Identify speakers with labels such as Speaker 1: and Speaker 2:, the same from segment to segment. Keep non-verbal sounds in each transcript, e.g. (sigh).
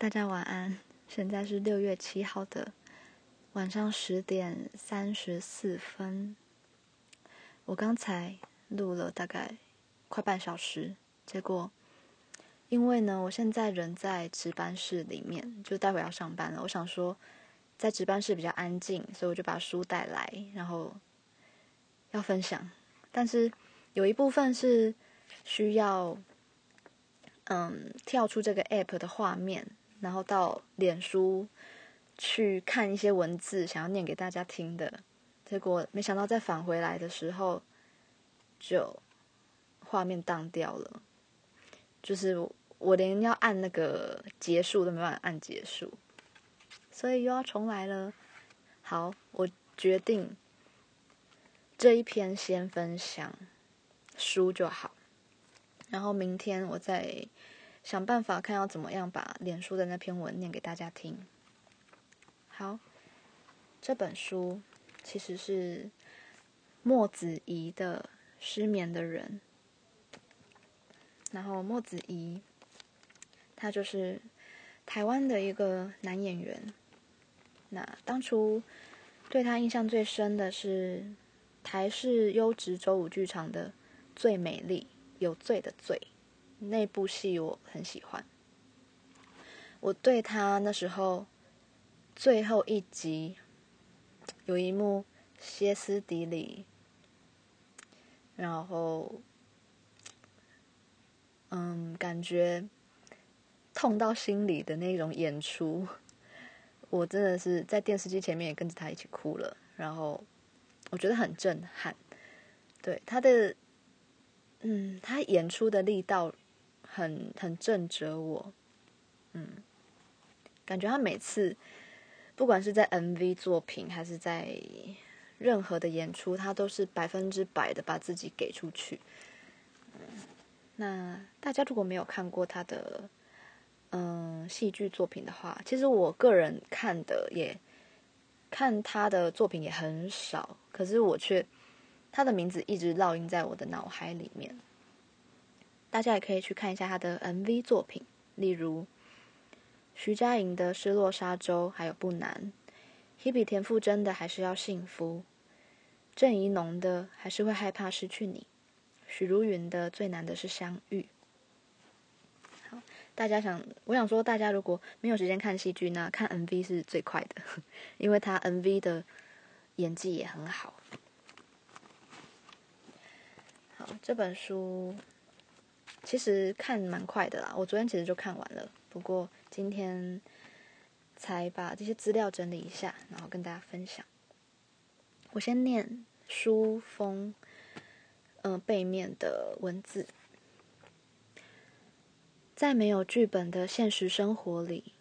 Speaker 1: 大家晚安。现在是六月七号的晚上十点三十四分。我刚才录了大概快半小时，结果因为呢，我现在人在值班室里面，就待会要上班了。我想说，在值班室比较安静，所以我就把书带来，然后要分享。但是有一部分是需要。嗯，跳出这个 app 的画面，然后到脸书去看一些文字，想要念给大家听的，结果没想到再返回来的时候，就画面当掉了，就是我连要按那个结束都没办法按结束，所以又要重来了。好，我决定这一篇先分享书就好。然后明天我再想办法看要怎么样把脸书的那篇文念给大家听。好，这本书其实是莫子怡的《失眠的人》。然后莫子怡，他就是台湾的一个男演员。那当初对他印象最深的是台视优质周五剧场的《最美丽》。有罪的罪，那部戏我很喜欢。我对他那时候最后一集有一幕歇斯底里，然后嗯，感觉痛到心里的那种演出，我真的是在电视机前面也跟着他一起哭了。然后我觉得很震撼，对他的。嗯，他演出的力道很很震慑我，嗯，感觉他每次不管是在 MV 作品还是在任何的演出，他都是百分之百的把自己给出去。那大家如果没有看过他的嗯戏剧作品的话，其实我个人看的也看他的作品也很少，可是我却。他的名字一直烙印在我的脑海里面。大家也可以去看一下他的 MV 作品，例如徐佳莹的《失落沙洲》，还有《不难》；Hebe 田馥甄的《还是要幸福》；郑宜农的《还是会害怕失去你》；许茹芸的《最难的是相遇》。好，大家想，我想说，大家如果没有时间看戏剧，那看 MV 是最快的，(laughs) 因为他 MV 的演技也很好好。这本书其实看蛮快的啦，我昨天其实就看完了，不过今天才把这些资料整理一下，然后跟大家分享。我先念书封，嗯、背面的文字。在没有剧本的现实生活里，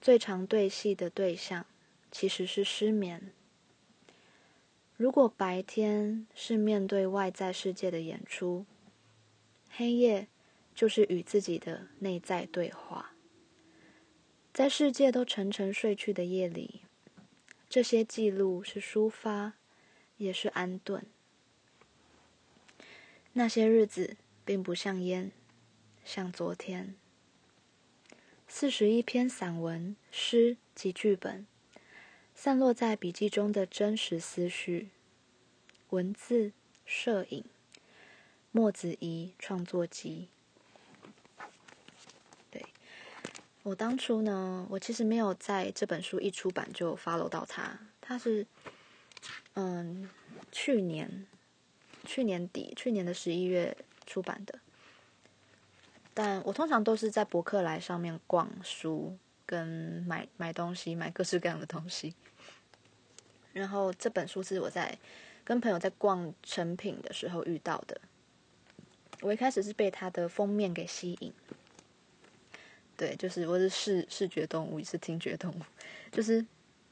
Speaker 1: 最常对戏的对象其实是失眠。如果白天是面对外在世界的演出，黑夜就是与自己的内在对话。在世界都沉沉睡去的夜里，这些记录是抒发，也是安顿。那些日子并不像烟，像昨天。四十一篇散文、诗及剧本。散落在笔记中的真实思绪，文字、摄影，墨子怡创作集。对，我当初呢，我其实没有在这本书一出版就 follow 到他，他是嗯去年去年底去年的十一月出版的，但我通常都是在博客来上面逛书。跟买买东西，买各式各样的东西。然后这本书是我在跟朋友在逛成品的时候遇到的。我一开始是被它的封面给吸引。对，就是我是视视觉动物，也是听觉动物。就是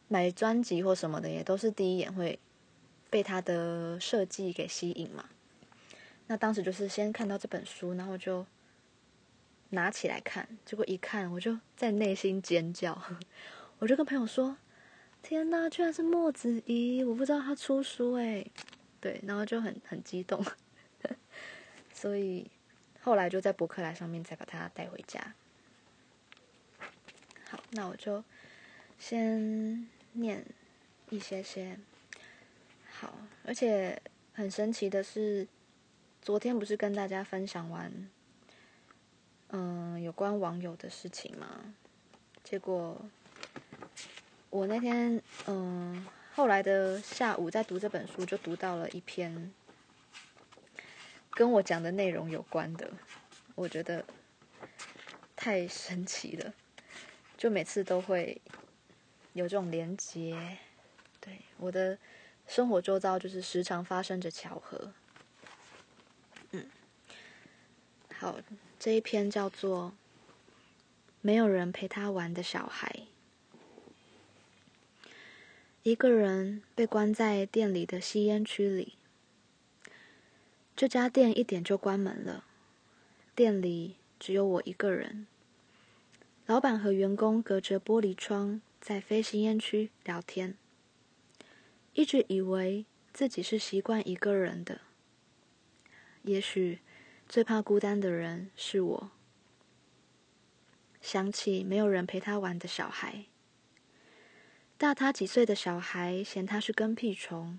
Speaker 1: 买专辑或什么的，也都是第一眼会被它的设计给吸引嘛。那当时就是先看到这本书，然后就。拿起来看，结果一看，我就在内心尖叫。我就跟朋友说：“天哪，居然是莫子怡！我不知道他出书诶。”对，然后就很很激动。所以后来就在博客来上面再把它带回家。好，那我就先念一些些。好，而且很神奇的是，昨天不是跟大家分享完，嗯，有关网友的事情吗？结果我那天，嗯，后来的下午在读这本书，就读到了一篇跟我讲的内容有关的，我觉得太神奇了，就每次都会有这种连结，对我的。生活周遭就是时常发生着巧合。嗯，好，这一篇叫做《没有人陪他玩的小孩》。一个人被关在店里的吸烟区里。这家店一点就关门了，店里只有我一个人。老板和员工隔着玻璃窗在非吸烟区聊天。一直以为自己是习惯一个人的，也许最怕孤单的人是我。想起没有人陪他玩的小孩，大他几岁的小孩嫌他是跟屁虫，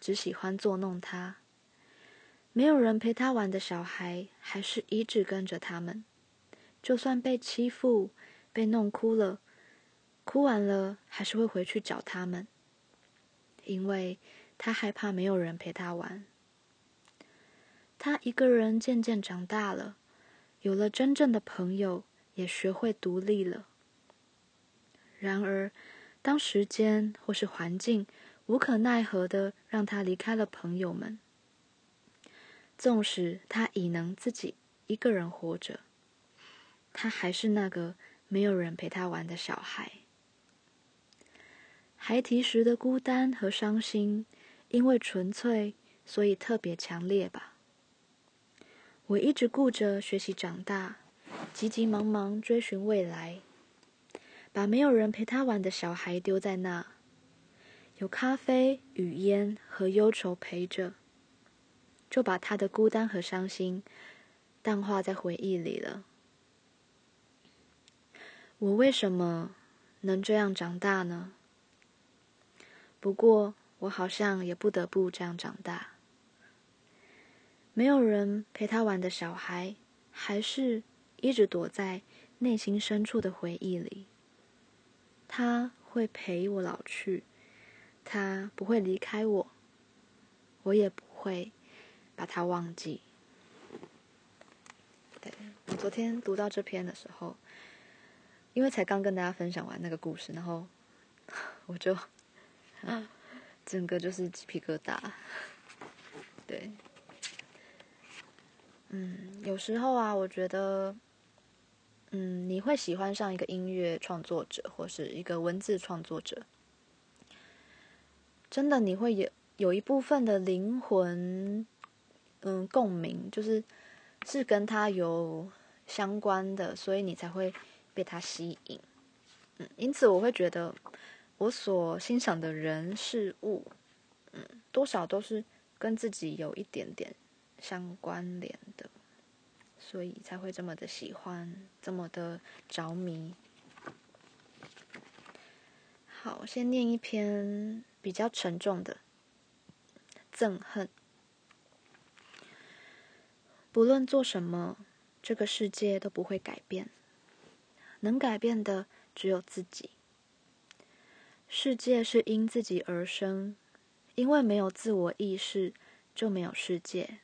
Speaker 1: 只喜欢作弄他。没有人陪他玩的小孩，还是一直跟着他们，就算被欺负、被弄哭了，哭完了还是会回去找他们。因为他害怕没有人陪他玩，他一个人渐渐长大了，有了真正的朋友，也学会独立了。然而，当时间或是环境无可奈何的让他离开了朋友们，纵使他已能自己一个人活着，他还是那个没有人陪他玩的小孩。孩提时的孤单和伤心，因为纯粹，所以特别强烈吧。我一直顾着学习长大，急急忙忙追寻未来，把没有人陪他玩的小孩丢在那，有咖啡、雨烟和忧愁陪着，就把他的孤单和伤心淡化在回忆里了。我为什么能这样长大呢？不过，我好像也不得不这样长大。没有人陪他玩的小孩，还是一直躲在内心深处的回忆里。他会陪我老去，他不会离开我，我也不会把它忘记。对，我昨天读到这篇的时候，因为才刚跟大家分享完那个故事，然后我就。啊，整个就是鸡皮疙瘩。对，嗯，有时候啊，我觉得，嗯，你会喜欢上一个音乐创作者或是一个文字创作者，真的你会有有一部分的灵魂，嗯，共鸣，就是是跟他有相关的，所以你才会被他吸引。嗯，因此我会觉得。我所欣赏的人事物，嗯，多少都是跟自己有一点点相关联的，所以才会这么的喜欢，这么的着迷。好，先念一篇比较沉重的憎恨。不论做什么，这个世界都不会改变，能改变的只有自己。世界是因自己而生，因为没有自我意识，就没有世界。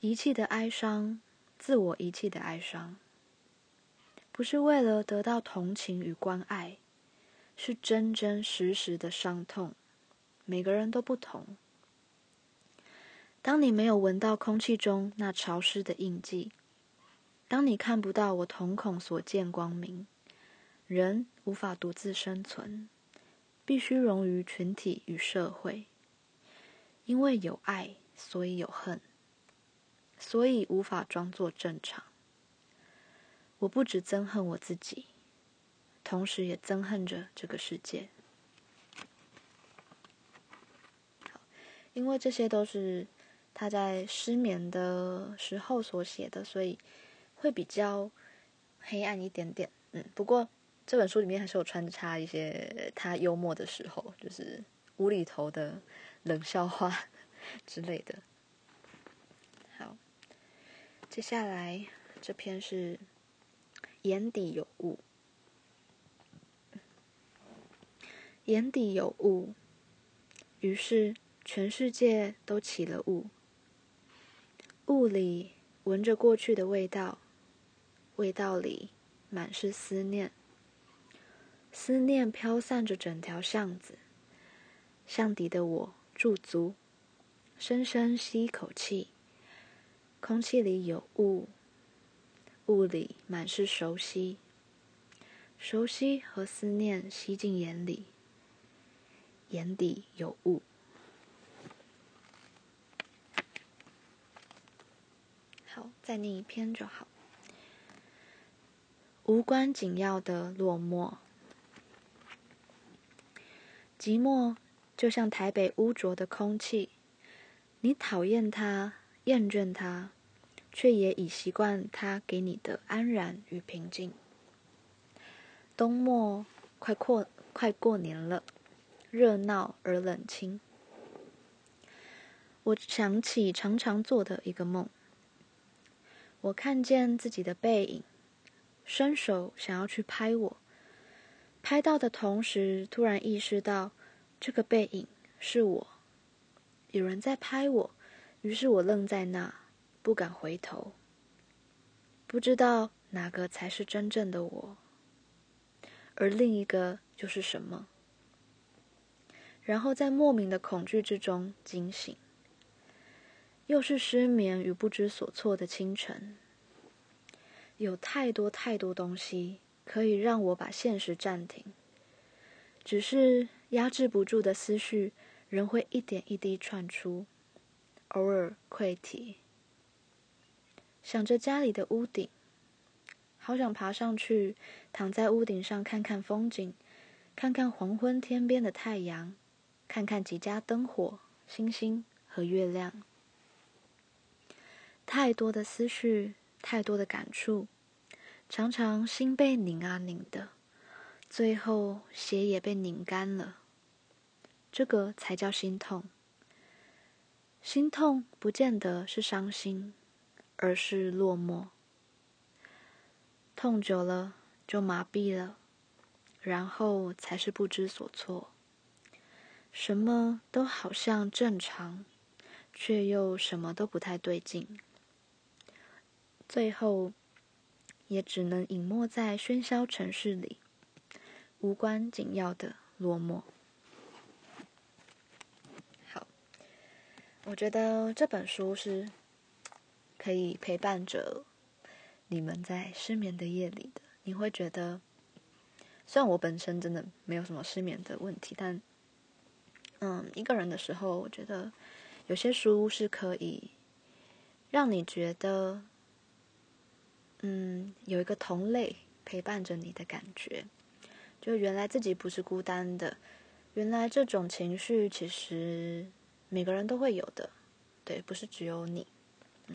Speaker 1: 遗弃的哀伤，自我遗弃的哀伤，不是为了得到同情与关爱，是真真实实的伤痛。每个人都不同。当你没有闻到空气中那潮湿的印记，当你看不到我瞳孔所见光明。人无法独自生存，必须融于群体与社会。因为有爱，所以有恨，所以无法装作正常。我不只憎恨我自己，同时也憎恨着这个世界。因为这些都是他在失眠的时候所写的，所以会比较黑暗一点点。嗯，不过这本书里面还是有穿插一些他幽默的时候，就是无厘头的冷笑话 (laughs) 之类的。好，接下来这篇是眼底有雾，眼底有雾，于是全世界都起了雾，雾里闻着过去的味道，味道里。满是思念，思念飘散着整条巷子。巷底的我驻足，深深吸一口气。空气里有雾，雾里满是熟悉，熟悉和思念吸进眼里，眼底有雾。好，再念一篇就好。无关紧要的落寞，寂寞就像台北污浊的空气，你讨厌它，厌倦它，却也已习惯它给你的安然与平静。冬末快过，快过年了，热闹而冷清。我想起常常做的一个梦，我看见自己的背影。伸手想要去拍我，拍到的同时，突然意识到这个背影是我，有人在拍我，于是我愣在那，不敢回头，不知道哪个才是真正的我，而另一个就是什么，然后在莫名的恐惧之中惊醒，又是失眠与不知所措的清晨。有太多太多东西可以让我把现实暂停，只是压制不住的思绪仍会一点一滴窜出，偶尔溃堤。想着家里的屋顶，好想爬上去，躺在屋顶上看看风景，看看黄昏天边的太阳，看看几家灯火、星星和月亮。太多的思绪。太多的感触，常常心被拧啊拧的，最后血也被拧干了。这个才叫心痛。心痛不见得是伤心，而是落寞。痛久了就麻痹了，然后才是不知所措。什么都好像正常，却又什么都不太对劲。最后，也只能隐没在喧嚣城市里，无关紧要的落寞。好，我觉得这本书是可以陪伴着你们在失眠的夜里的。你会觉得，虽然我本身真的没有什么失眠的问题，但，嗯，一个人的时候，我觉得有些书是可以让你觉得。嗯，有一个同类陪伴着你的感觉，就原来自己不是孤单的，原来这种情绪其实每个人都会有的，对，不是只有你。嗯，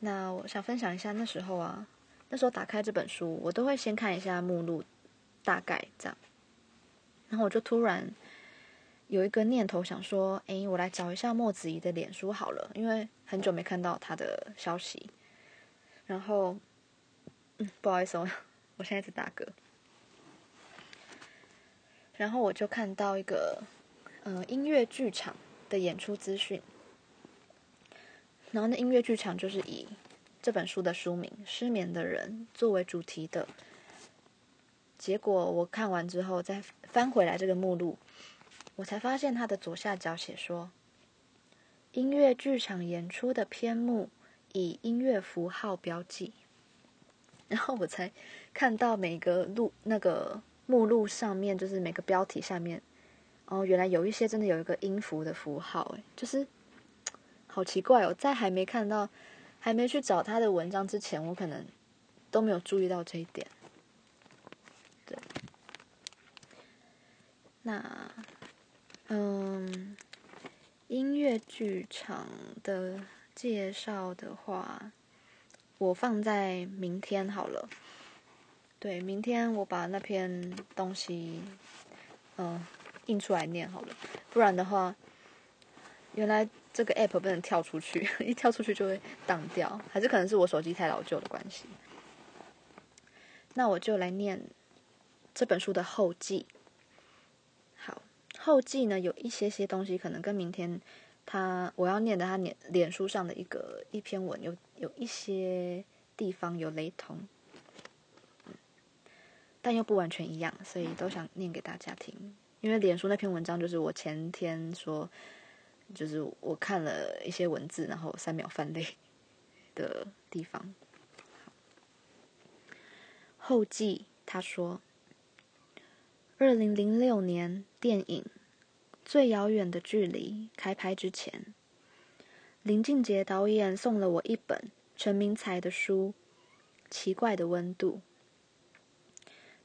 Speaker 1: 那我想分享一下那时候啊，那时候打开这本书，我都会先看一下目录，大概这样，然后我就突然有一个念头想说，哎，我来找一下莫子怡的脸书好了，因为很久没看到她的消息。然后，嗯，不好意思，我我现在在打嗝。然后我就看到一个，呃，音乐剧场的演出资讯。然后那音乐剧场就是以这本书的书名《失眠的人》作为主题的。结果我看完之后，再翻回来这个目录，我才发现它的左下角写说，音乐剧场演出的篇目。以音乐符号标记，(laughs) 然后我才看到每个录那个目录上面，就是每个标题下面，哦，原来有一些真的有一个音符的符号，哎，就是好奇怪哦，在还没看到、还没去找他的文章之前，我可能都没有注意到这一点。对，那，嗯，音乐剧场的。介绍的话，我放在明天好了。对，明天我把那篇东西，嗯、印出来念好了。不然的话，原来这个 app 不能跳出去，(laughs) 一跳出去就会当掉，还是可能是我手机太老旧的关系。那我就来念这本书的后记。好，后记呢，有一些些东西可能跟明天。他我要念的他脸脸书上的一个一篇文有有一些地方有雷同，但又不完全一样，所以都想念给大家听。因为脸书那篇文章就是我前天说，就是我看了一些文字，然后三秒泛泪的地方。后记他说，二零零六年电影。最遥远的距离开拍之前，林俊杰导演送了我一本陈明才的书《奇怪的温度》。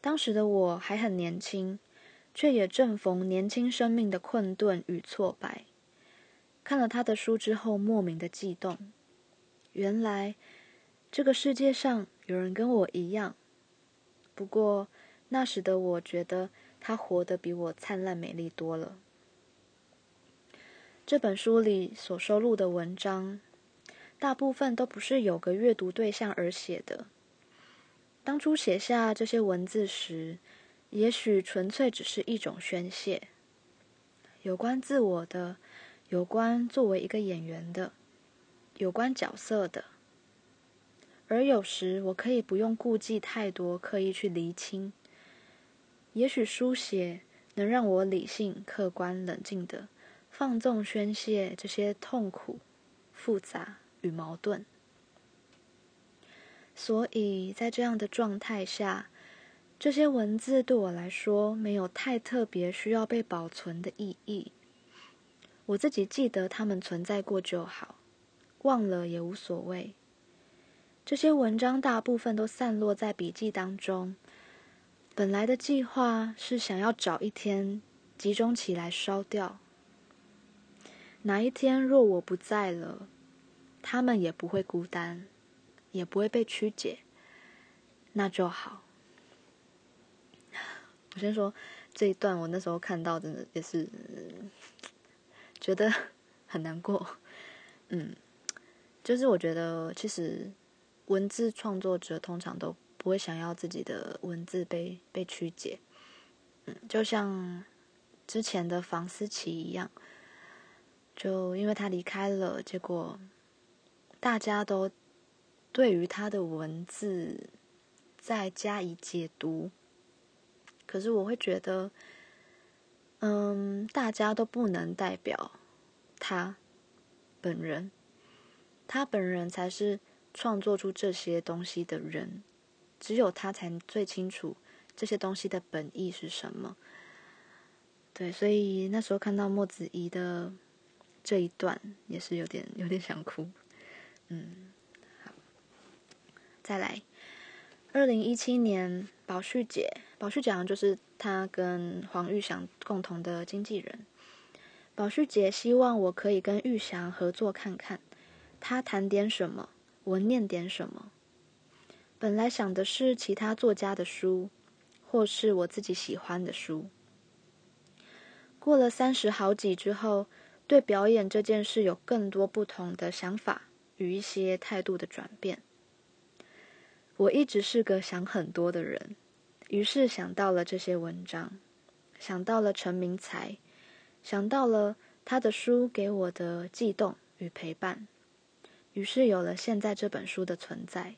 Speaker 1: 当时的我还很年轻，却也正逢年轻生命的困顿与挫败。看了他的书之后，莫名的悸动。原来这个世界上有人跟我一样。不过那时的我觉得他活得比我灿烂美丽多了。这本书里所收录的文章，大部分都不是有个阅读对象而写的。当初写下这些文字时，也许纯粹只是一种宣泄，有关自我的，有关作为一个演员的，有关角色的。而有时我可以不用顾忌太多，刻意去厘清。也许书写能让我理性、客观、冷静的。放纵宣泄这些痛苦、复杂与矛盾，所以在这样的状态下，这些文字对我来说没有太特别需要被保存的意义。我自己记得它们存在过就好，忘了也无所谓。这些文章大部分都散落在笔记当中。本来的计划是想要找一天集中起来烧掉。哪一天若我不在了，他们也不会孤单，也不会被曲解，那就好。(laughs) 我先说这一段，我那时候看到，真的也是觉得很难过。嗯，就是我觉得，其实文字创作者通常都不会想要自己的文字被被曲解。嗯，就像之前的房思琪一样。就因为他离开了，结果大家都对于他的文字再加以解读。可是我会觉得，嗯，大家都不能代表他本人，他本人才是创作出这些东西的人，只有他才最清楚这些东西的本意是什么。对，所以那时候看到莫子怡的。这一段也是有点有点想哭，嗯，好，再来，二零一七年，宝旭姐，宝旭讲的就是他跟黄玉祥共同的经纪人，宝旭姐希望我可以跟玉祥合作看看，他谈点什么，我念点什么。本来想的是其他作家的书，或是我自己喜欢的书。过了三十好几之后。对表演这件事有更多不同的想法与一些态度的转变。我一直是个想很多的人，于是想到了这些文章，想到了陈明才，想到了他的书给我的悸动与陪伴，于是有了现在这本书的存在。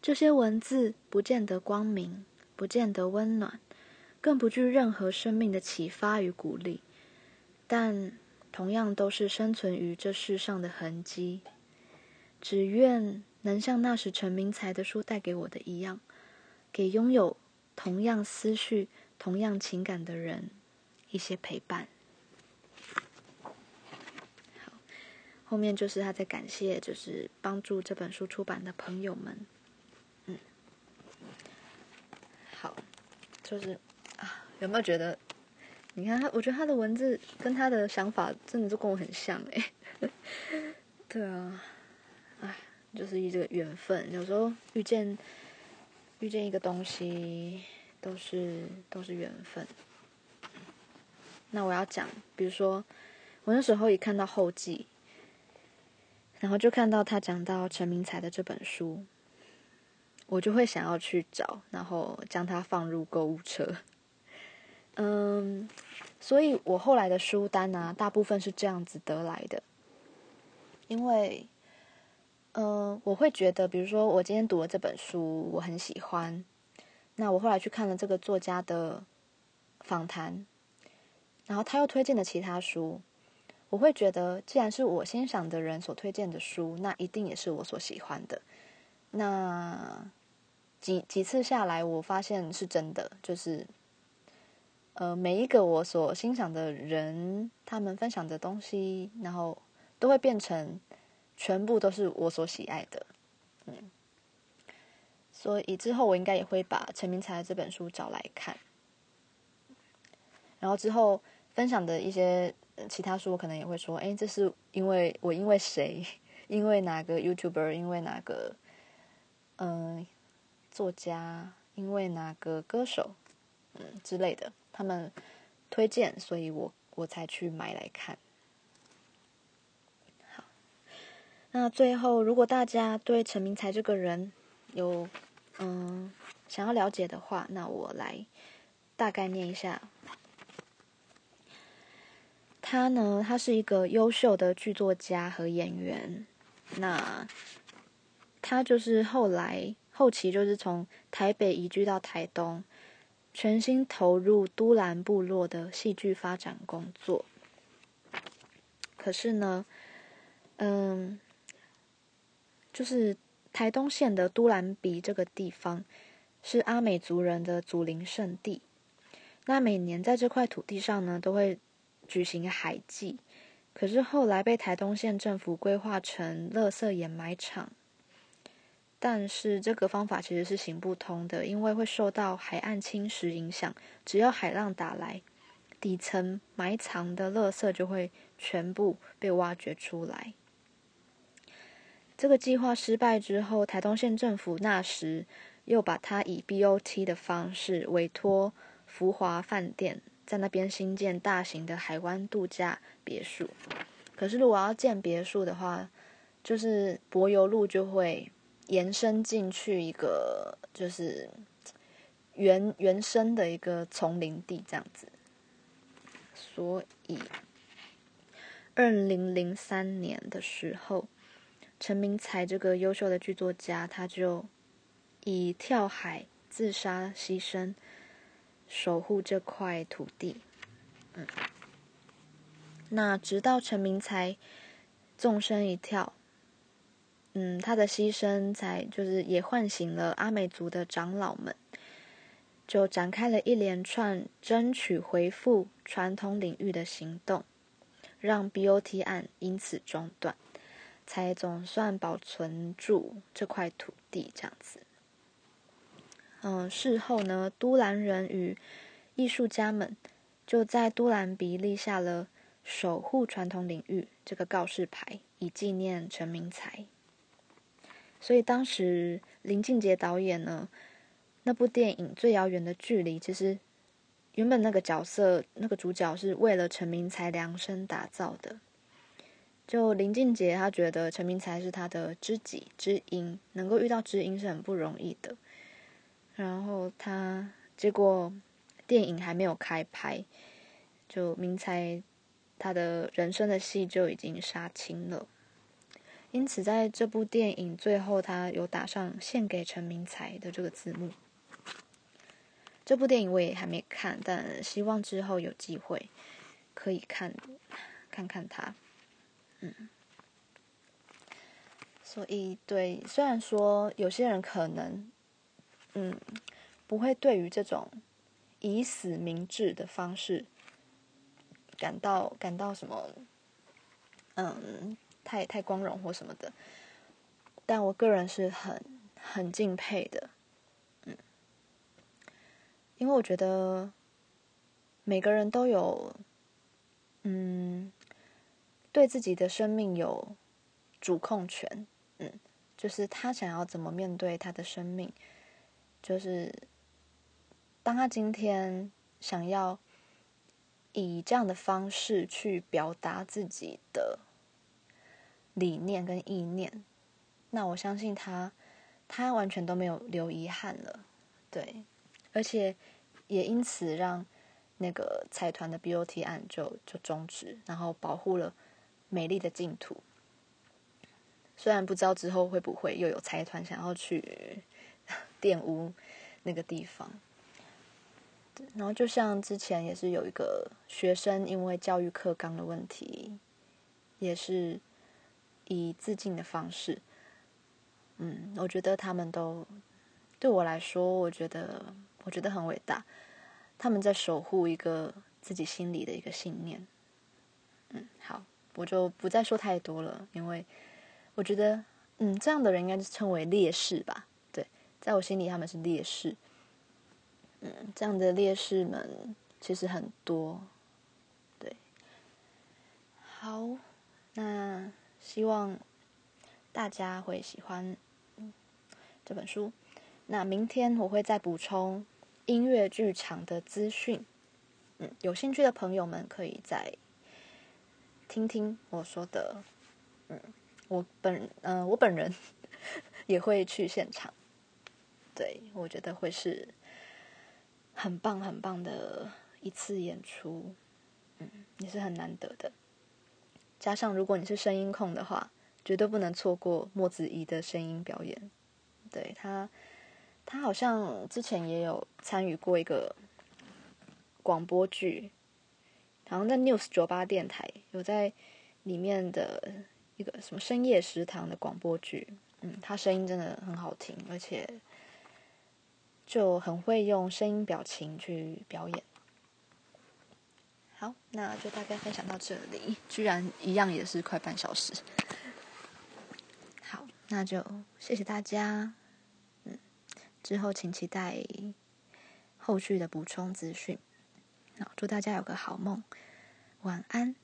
Speaker 1: 这些文字不见得光明，不见得温暖，更不具任何生命的启发与鼓励。但同样都是生存于这世上的痕迹，只愿能像那时陈明才的书带给我的一样，给拥有同样思绪、同样情感的人一些陪伴。好，后面就是他在感谢，就是帮助这本书出版的朋友们。嗯，好，就是啊，有没有觉得？你看他，我觉得他的文字跟他的想法真的就跟我很像哎。(laughs) 对啊，哎，就是一个缘分。有时候遇见遇见一个东西，都是都是缘分。那我要讲，比如说我那时候一看到后记，然后就看到他讲到陈明才的这本书，我就会想要去找，然后将它放入购物车。嗯，所以我后来的书单呢、啊，大部分是这样子得来的。因为，嗯，我会觉得，比如说我今天读了这本书，我很喜欢，那我后来去看了这个作家的访谈。然后他又推荐了其他书，我会觉得，既然是我欣赏的人所推荐的书，那一定也是我所喜欢的。那几几次下来，我发现是真的，就是，呃，每一个我所欣赏的人，他们分享的东西，然后都会变成全部都是我所喜爱的。嗯，所以之后我应该也会把陈明才这本书找来看，然后之后。分享的一些其他书，我可能也会说，哎，这是因为我因为谁，(laughs) 因为哪个 YouTuber，因为哪个嗯、作家，因为哪个歌手，嗯之类的，他们推荐，所以我我才去买来看。好，那最后，如果大家对陈明才这个人有嗯想要了解的话，那我来大概念一下。他呢，他是一个优秀的剧作家和演员。那他就是后来后期就是从台北移居到台东，全心投入都兰部落的戏剧发展工作。可是呢，嗯，就是台东县的都兰比这个地方是阿美族人的祖灵圣地。那每年在这块土地上呢，都会举行海祭，可是后来被台东县政府规划成垃圾掩埋场。但是这个方法其实是行不通的，因为会受到海岸侵蚀影响。只要海浪打来，底层埋藏的垃圾就会全部被挖掘出来。这个计划失败之后，台东县政府那时又把它以 BOT 的方式委托福华饭店。在那边新建大型的海湾度假别墅，可是如果要建别墅的话，就是柏油路就会延伸进去一个，就是原原生的一个丛林地这样子。所以，二零零三年的时候，陈明才这个优秀的剧作家，他就以跳海自杀牺牲。守护这块土地，嗯，那直到陈明才纵身一跳，嗯，他的牺牲才就是也唤醒了阿美族的长老们，就展开了一连串争取恢复传统领域的行动，让 BOT 案因此中断，才总算保存住这块土地，这样子。嗯，事后呢，都兰人与艺术家们就在都兰比立下了守护传统领域这个告示牌，以纪念陈明才。所以当时林俊杰导演呢，那部电影《最遥远的距离》，其实原本那个角色那个主角是为了陈明才量身打造的。就林俊杰他觉得陈明才是他的知己知音，能够遇到知音是很不容易的。然后他结果电影还没有开拍，就明才他的人生的戏就已经杀青了。因此在这部电影最后，他有打上“献给陈明才”的这个字幕。这部电影我也还没看，但希望之后有机会可以看看看他。嗯，所以对，虽然说有些人可能。嗯，不会对于这种以死明志的方式感到感到什么，嗯，太太光荣或什么的，但我个人是很很敬佩的，嗯，因为我觉得每个人都有，嗯，对自己的生命有主控权，嗯。就是他想要怎么面对他的生命，就是当他今天想要以这样的方式去表达自己的理念跟意念，那我相信他，他完全都没有留遗憾了，对，而且也因此让那个财团的 BOT 案就就终止，然后保护了美丽的净土。虽然不知道之后会不会又有财团想要去 (laughs) 玷污那个地方，然后就像之前也是有一个学生因为教育课纲的问题，也是以自尽的方式。嗯，我觉得他们都对我来说，我觉得我觉得很伟大，他们在守护一个自己心里的一个信念。嗯，好，我就不再说太多了，因为。我觉得，嗯，这样的人应该称为烈士吧？对，在我心里他们是烈士。嗯，这样的烈士们其实很多。对，好，那希望大家会喜欢这本书。那明天我会再补充音乐剧场的资讯。嗯，有兴趣的朋友们可以再听听我说的。嗯。我本嗯、呃，我本人 (laughs) 也会去现场，对，我觉得会是很棒很棒的一次演出，嗯，也是很难得的。加上如果你是声音控的话，绝对不能错过莫子仪的声音表演。对，他，他好像之前也有参与过一个广播剧，好像在 News 酒吧电台有在里面的。一个什么深夜食堂的广播剧，嗯，他声音真的很好听，而且就很会用声音表情去表演。好，那就大概分享到这里，居然一样也是快半小时。好，那就谢谢大家，嗯，之后请期待后续的补充资讯。好，祝大家有个好梦，晚安。